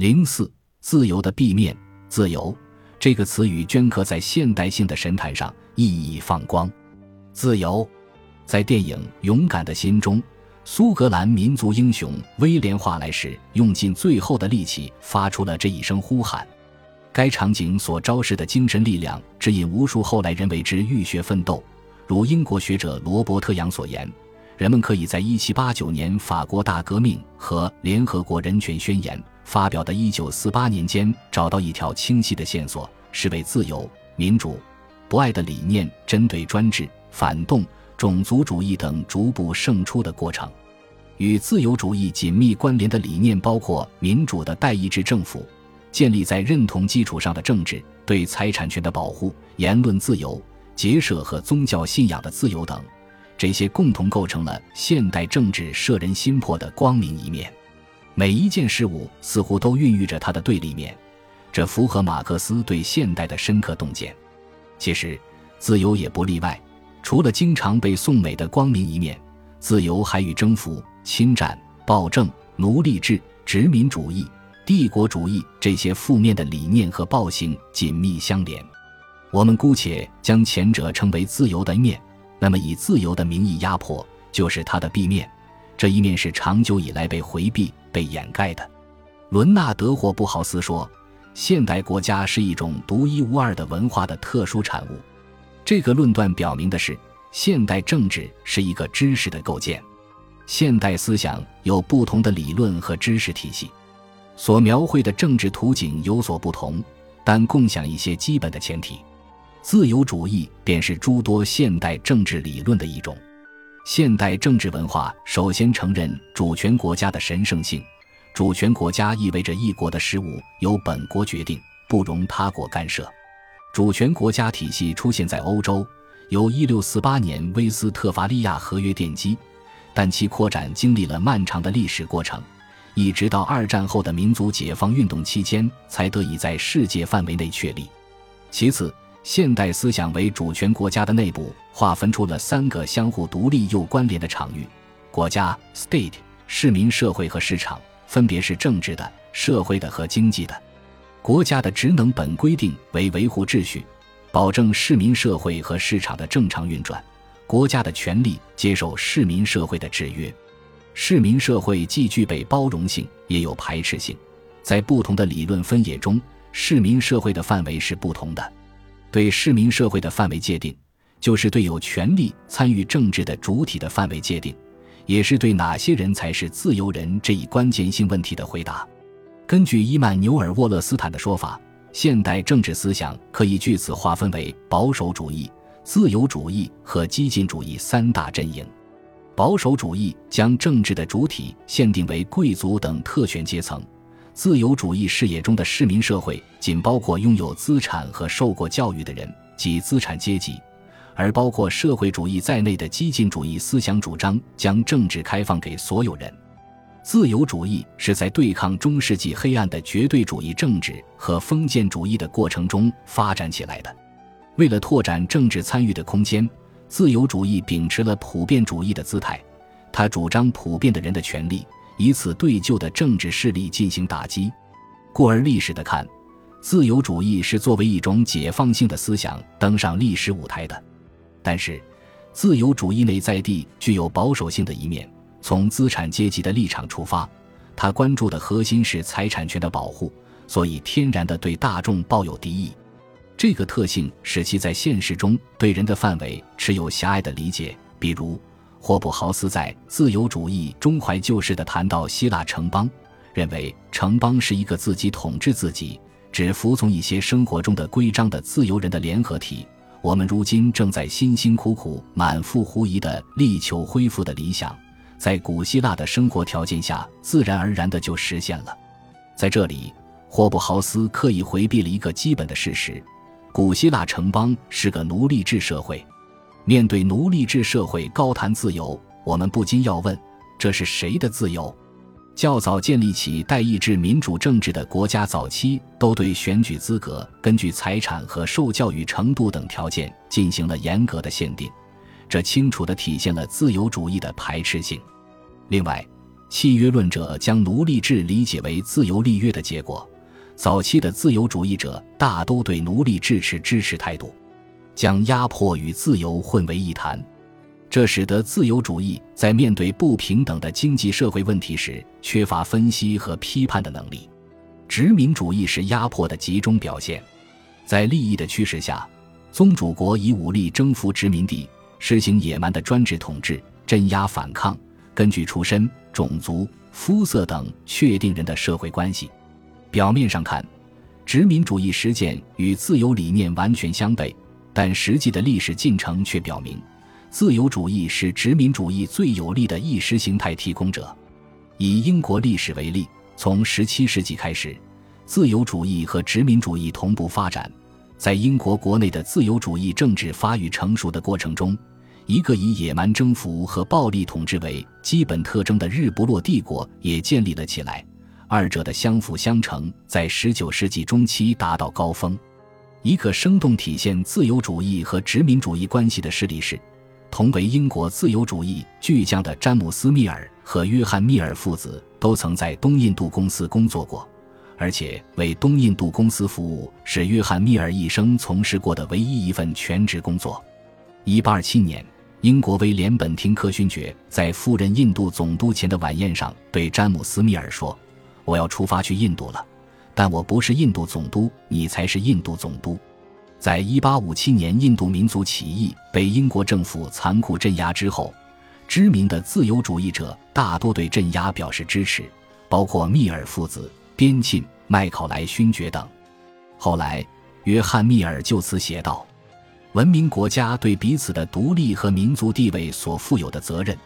零四，自由的 B 面，自由这个词语镌刻在现代性的神坛上，熠熠放光。自由，在电影《勇敢的心》中，苏格兰民族英雄威廉·华莱士用尽最后的力气发出了这一声呼喊。该场景所昭示的精神力量，指引无数后来人为之浴血奋斗。如英国学者罗伯特·杨所言。人们可以在1789年法国大革命和联合国人权宣言发表的1948年间找到一条清晰的线索，是为自由、民主、博爱的理念针对专制、反动、种族主义等逐步胜出的过程。与自由主义紧密关联的理念包括民主的代议制政府、建立在认同基础上的政治、对财产权的保护、言论自由、结社和宗教信仰的自由等。这些共同构成了现代政治摄人心魄的光明一面，每一件事物似乎都孕育着它的对立面，这符合马克思对现代的深刻洞见。其实，自由也不例外。除了经常被颂美的光明一面，自由还与征服、侵占、暴政、奴隶制、殖民主义、帝国主义这些负面的理念和暴行紧密相连。我们姑且将前者称为自由的一面。那么，以自由的名义压迫，就是它的 B 面。这一面是长久以来被回避、被掩盖的。伦纳德·霍布豪斯说：“现代国家是一种独一无二的文化的特殊产物。”这个论断表明的是，现代政治是一个知识的构建。现代思想有不同的理论和知识体系，所描绘的政治图景有所不同，但共享一些基本的前提。自由主义便是诸多现代政治理论的一种。现代政治文化首先承认主权国家的神圣性，主权国家意味着一国的事务由本国决定，不容他国干涉。主权国家体系出现在欧洲，由1648年威斯特伐利亚合约奠基，但其扩展经历了漫长的历史过程，一直到二战后的民族解放运动期间才得以在世界范围内确立。其次，现代思想为主权国家的内部划分出了三个相互独立又关联的场域：国家 （state）、市民社会和市场，分别是政治的、社会的和经济的。国家的职能本规定为维护秩序，保证市民社会和市场的正常运转。国家的权利接受市民社会的制约。市民社会既具备包容性，也有排斥性。在不同的理论分野中，市民社会的范围是不同的。对市民社会的范围界定，就是对有权利参与政治的主体的范围界定，也是对哪些人才是自由人这一关键性问题的回答。根据伊曼纽尔·沃勒斯坦的说法，现代政治思想可以据此划分为保守主义、自由主义和激进主义三大阵营。保守主义将政治的主体限定为贵族等特权阶层。自由主义视野中的市民社会仅包括拥有资产和受过教育的人，即资产阶级；而包括社会主义在内的激进主义思想主张将政治开放给所有人。自由主义是在对抗中世纪黑暗的绝对主义政治和封建主义的过程中发展起来的。为了拓展政治参与的空间，自由主义秉持了普遍主义的姿态，他主张普遍的人的权利。以此对旧的政治势力进行打击，故而历史的看，自由主义是作为一种解放性的思想登上历史舞台的。但是，自由主义内在地具有保守性的一面。从资产阶级的立场出发，他关注的核心是财产权的保护，所以天然的对大众抱有敌意。这个特性使其在现实中对人的范围持有狭隘的理解，比如。霍布豪斯在《自由主义中怀旧式》的谈到希腊城邦，认为城邦是一个自己统治自己、只服从一些生活中的规章的自由人的联合体。我们如今正在辛辛苦苦、满腹狐疑地力求恢复的理想，在古希腊的生活条件下，自然而然地就实现了。在这里，霍布豪斯刻意回避了一个基本的事实：古希腊城邦是个奴隶制社会。面对奴隶制社会高谈自由，我们不禁要问：这是谁的自由？较早建立起代议制民主政治的国家，早期都对选举资格根据财产和受教育程度等条件进行了严格的限定，这清楚地体现了自由主义的排斥性。另外，契约论者将奴隶制理解为自由立约的结果。早期的自由主义者大都对奴隶制持支持态度，将压迫与自由混为一谈，这使得自由主义在面对不平等的经济社会问题时缺乏分析和批判的能力。殖民主义是压迫的集中表现，在利益的驱使下，宗主国以武力征服殖民地，实行野蛮的专制统治，镇压反抗，根据出身、种族、肤色等确定人的社会关系。表面上看，殖民主义实践与自由理念完全相悖，但实际的历史进程却表明，自由主义是殖民主义最有力的意识形态提供者。以英国历史为例，从17世纪开始，自由主义和殖民主义同步发展。在英国国内的自由主义政治发育成熟的过程中，一个以野蛮征服和暴力统治为基本特征的日不落帝国也建立了起来。二者的相辅相成，在十九世纪中期达到高峰。一个生动体现自由主义和殖民主义关系的事例是，同为英国自由主义巨匠的詹姆斯·密尔和约翰·密尔父子都曾在东印度公司工作过，而且为东印度公司服务是约翰·密尔一生从事过的唯一一份全职工作。一八二七年，英国威廉·本廷克勋爵在赴任印度总督前的晚宴上对詹姆斯·密尔说。我要出发去印度了，但我不是印度总督，你才是印度总督。在一八五七年印度民族起义被英国政府残酷镇压之后，知名的自由主义者大多对镇压表示支持，包括密尔父子、边沁、麦考莱勋爵等。后来，约翰·密尔就此写道：“文明国家对彼此的独立和民族地位所负有的责任。”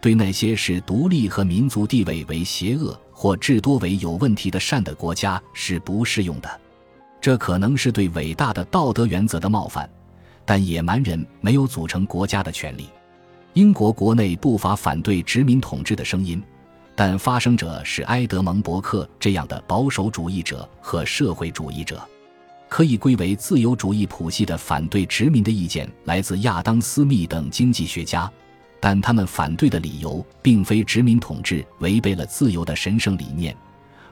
对那些视独立和民族地位为邪恶或至多为有问题的善的国家是不适用的，这可能是对伟大的道德原则的冒犯，但野蛮人没有组成国家的权利。英国国内不乏反对殖民统治的声音，但发声者是埃德蒙·伯克这样的保守主义者和社会主义者，可以归为自由主义谱系的反对殖民的意见来自亚当·斯密等经济学家。但他们反对的理由并非殖民统治违背了自由的神圣理念，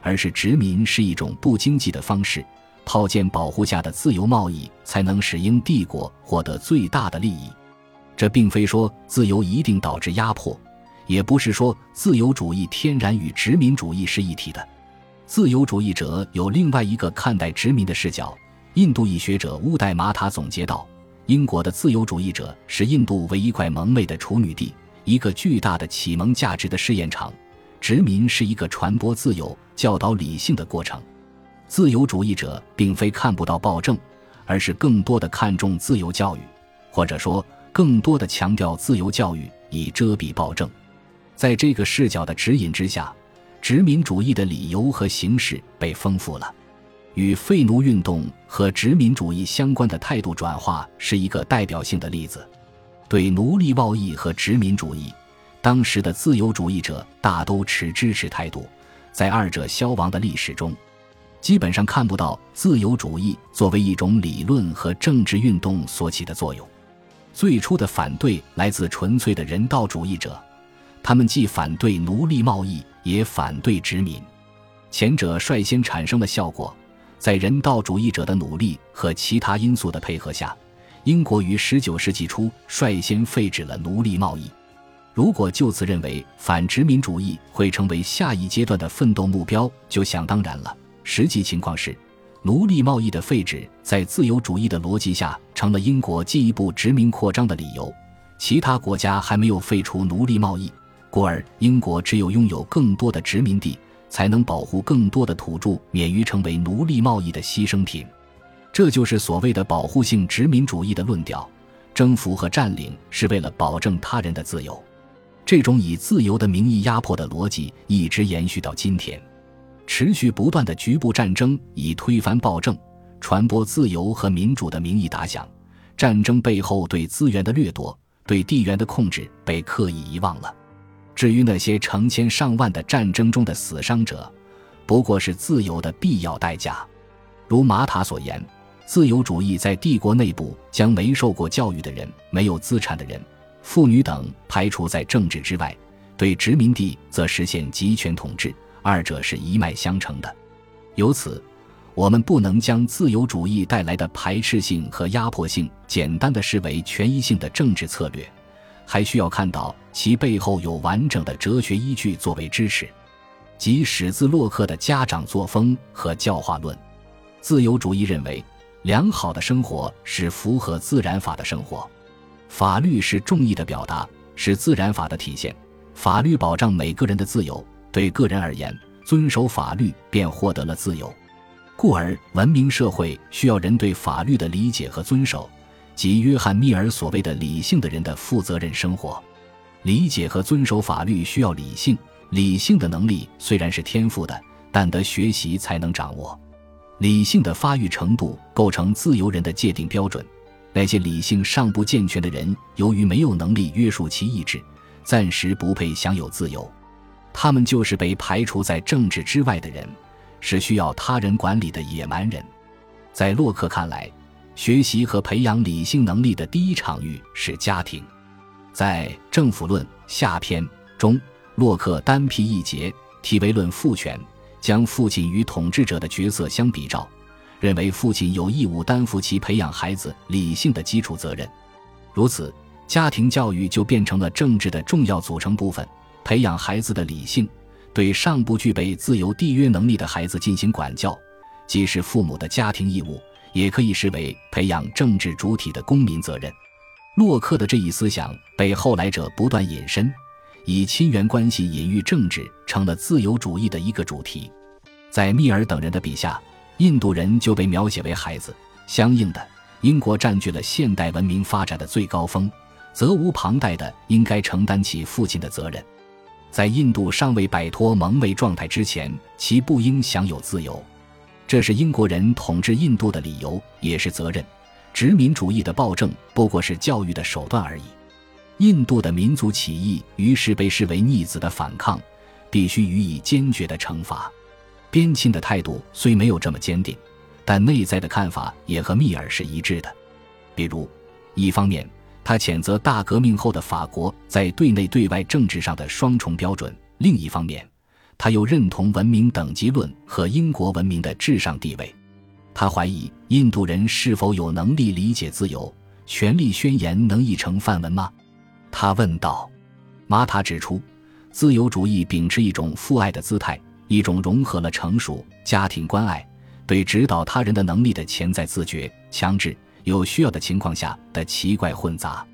而是殖民是一种不经济的方式，套件保护下的自由贸易才能使英帝国获得最大的利益。这并非说自由一定导致压迫，也不是说自由主义天然与殖民主义是一体的。自由主义者有另外一个看待殖民的视角。印度裔学者乌代马塔总结道。英国的自由主义者是印度为一块蒙昧的处女地，一个巨大的启蒙价值的试验场。殖民是一个传播自由、教导理性的过程。自由主义者并非看不到暴政，而是更多的看重自由教育，或者说更多的强调自由教育以遮蔽暴政。在这个视角的指引之下，殖民主义的理由和形式被丰富了。与废奴运动和殖民主义相关的态度转化是一个代表性的例子。对奴隶贸易和殖民主义，当时的自由主义者大都持支持态度。在二者消亡的历史中，基本上看不到自由主义作为一种理论和政治运动所起的作用。最初的反对来自纯粹的人道主义者，他们既反对奴隶贸易，也反对殖民。前者率先产生了效果。在人道主义者的努力和其他因素的配合下，英国于19世纪初率先废止了奴隶贸易。如果就此认为反殖民主义会成为下一阶段的奋斗目标，就想当然了。实际情况是，奴隶贸易的废止在自由主义的逻辑下成了英国进一步殖民扩张的理由。其他国家还没有废除奴隶贸易，故而英国只有拥有更多的殖民地。才能保护更多的土著免于成为奴隶贸易的牺牲品，这就是所谓的保护性殖民主义的论调。征服和占领是为了保证他人的自由，这种以自由的名义压迫的逻辑一直延续到今天。持续不断的局部战争以推翻暴政、传播自由和民主的名义打响，战争背后对资源的掠夺、对地缘的控制被刻意遗忘了。至于那些成千上万的战争中的死伤者，不过是自由的必要代价。如马塔所言，自由主义在帝国内部将没受过教育的人、没有资产的人、妇女等排除在政治之外，对殖民地则实现集权统治，二者是一脉相承的。由此，我们不能将自由主义带来的排斥性和压迫性简单的视为权益性的政治策略，还需要看到其背后有完整的哲学依据作为支持，即始自洛克的家长作风和教化论。自由主义认为，良好的生活是符合自然法的生活，法律是众义的表达，是自然法的体现。法律保障每个人的自由，对个人而言，遵守法律便获得了自由。故而，文明社会需要人对法律的理解和遵守，即约翰·密尔所谓的“理性的人的负责任生活”。理解和遵守法律需要理性，理性的能力虽然是天赋的，但得学习才能掌握。理性的发育程度构成自由人的界定标准。那些理性尚不健全的人，由于没有能力约束其意志。暂时不配享有自由，他们就是被排除在政治之外的人，是需要他人管理的野蛮人。在洛克看来，学习和培养理性能力的第一场域是家庭。在《政府论》下篇中，洛克单辟一节，题为“论父权”，将父亲与统治者的角色相比照，认为父亲有义务担负起培养孩子理性的基础责任。如此。家庭教育就变成了政治的重要组成部分，培养孩子的理性，对尚不具备自由缔约能力的孩子进行管教，既是父母的家庭义务，也可以视为培养政治主体的公民责任。洛克的这一思想被后来者不断引申，以亲缘关系隐喻政治，成了自由主义的一个主题。在密尔等人的笔下，印度人就被描写为孩子。相应的，英国占据了现代文明发展的最高峰。责无旁贷的应该承担起父亲的责任，在印度尚未摆脱蒙昧状态之前，其不应享有自由。这是英国人统治印度的理由，也是责任。殖民主义的暴政不过是教育的手段而已。印度的民族起义于是被视为逆子的反抗，必须予以坚决的惩罚。边沁的态度虽没有这么坚定，但内在的看法也和密尔是一致的。比如，一方面。他谴责大革命后的法国在对内对外政治上的双重标准。另一方面，他又认同文明等级论和英国文明的至上地位。他怀疑印度人是否有能力理解自由。权力宣言能译成范文吗？他问道。马塔指出，自由主义秉持一种父爱的姿态，一种融合了成熟家庭关爱、对指导他人的能力的潜在自觉、强制。有需要的情况下的奇怪混杂，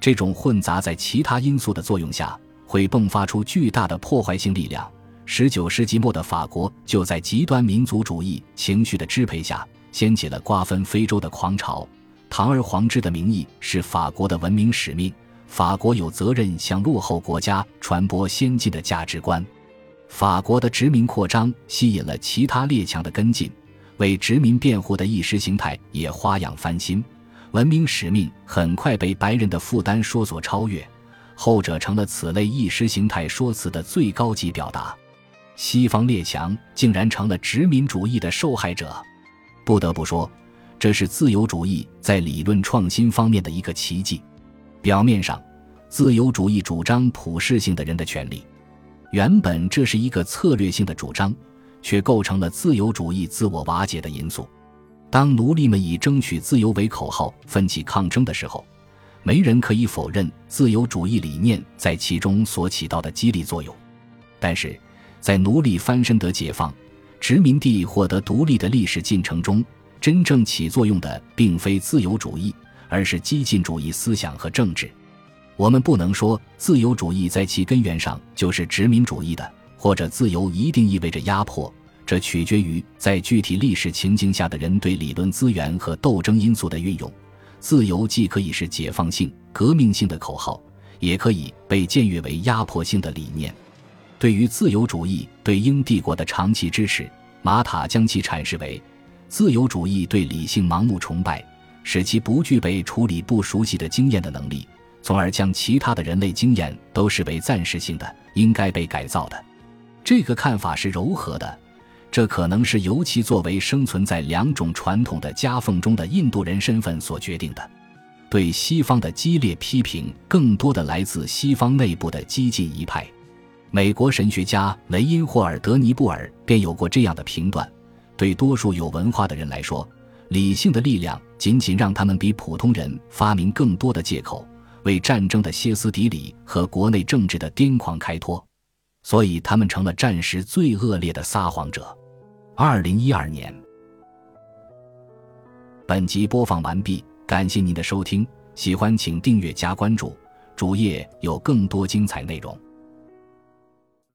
这种混杂在其他因素的作用下，会迸发出巨大的破坏性力量。十九世纪末的法国就在极端民族主义情绪的支配下，掀起了瓜分非洲的狂潮。堂而皇之的名义是法国的文明使命，法国有责任向落后国家传播先进的价值观。法国的殖民扩张吸引了其他列强的跟进。为殖民辩护的意识形态也花样翻新，文明使命很快被白人的负担说所超越，后者成了此类意识形态说辞的最高级表达。西方列强竟然成了殖民主义的受害者，不得不说，这是自由主义在理论创新方面的一个奇迹。表面上，自由主义主张普世性的人的权利，原本这是一个策略性的主张。却构成了自由主义自我瓦解的因素。当奴隶们以争取自由为口号奋起抗争的时候，没人可以否认自由主义理念在其中所起到的激励作用。但是，在奴隶翻身得解放、殖民地获得独立的历史进程中，真正起作用的并非自由主义，而是激进主义思想和政治。我们不能说自由主义在其根源上就是殖民主义的。或者自由一定意味着压迫，这取决于在具体历史情境下的人对理论资源和斗争因素的运用。自由既可以是解放性、革命性的口号，也可以被僭越为压迫性的理念。对于自由主义对英帝国的长期支持，马塔将其阐释为：自由主义对理性盲目崇拜，使其不具备处理不熟悉的经验的能力，从而将其他的人类经验都视为暂时性的、应该被改造的。这个看法是柔和的，这可能是尤其作为生存在两种传统的夹缝中的印度人身份所决定的。对西方的激烈批评，更多的来自西方内部的激进一派。美国神学家雷因霍尔德尼布尔便有过这样的评断：对多数有文化的人来说，理性的力量仅仅让他们比普通人发明更多的借口，为战争的歇斯底里和国内政治的癫狂开脱，所以他们成了战时最恶劣的撒谎者。二零一二年，本集播放完毕，感谢您的收听，喜欢请订阅加关注，主页有更多精彩内容。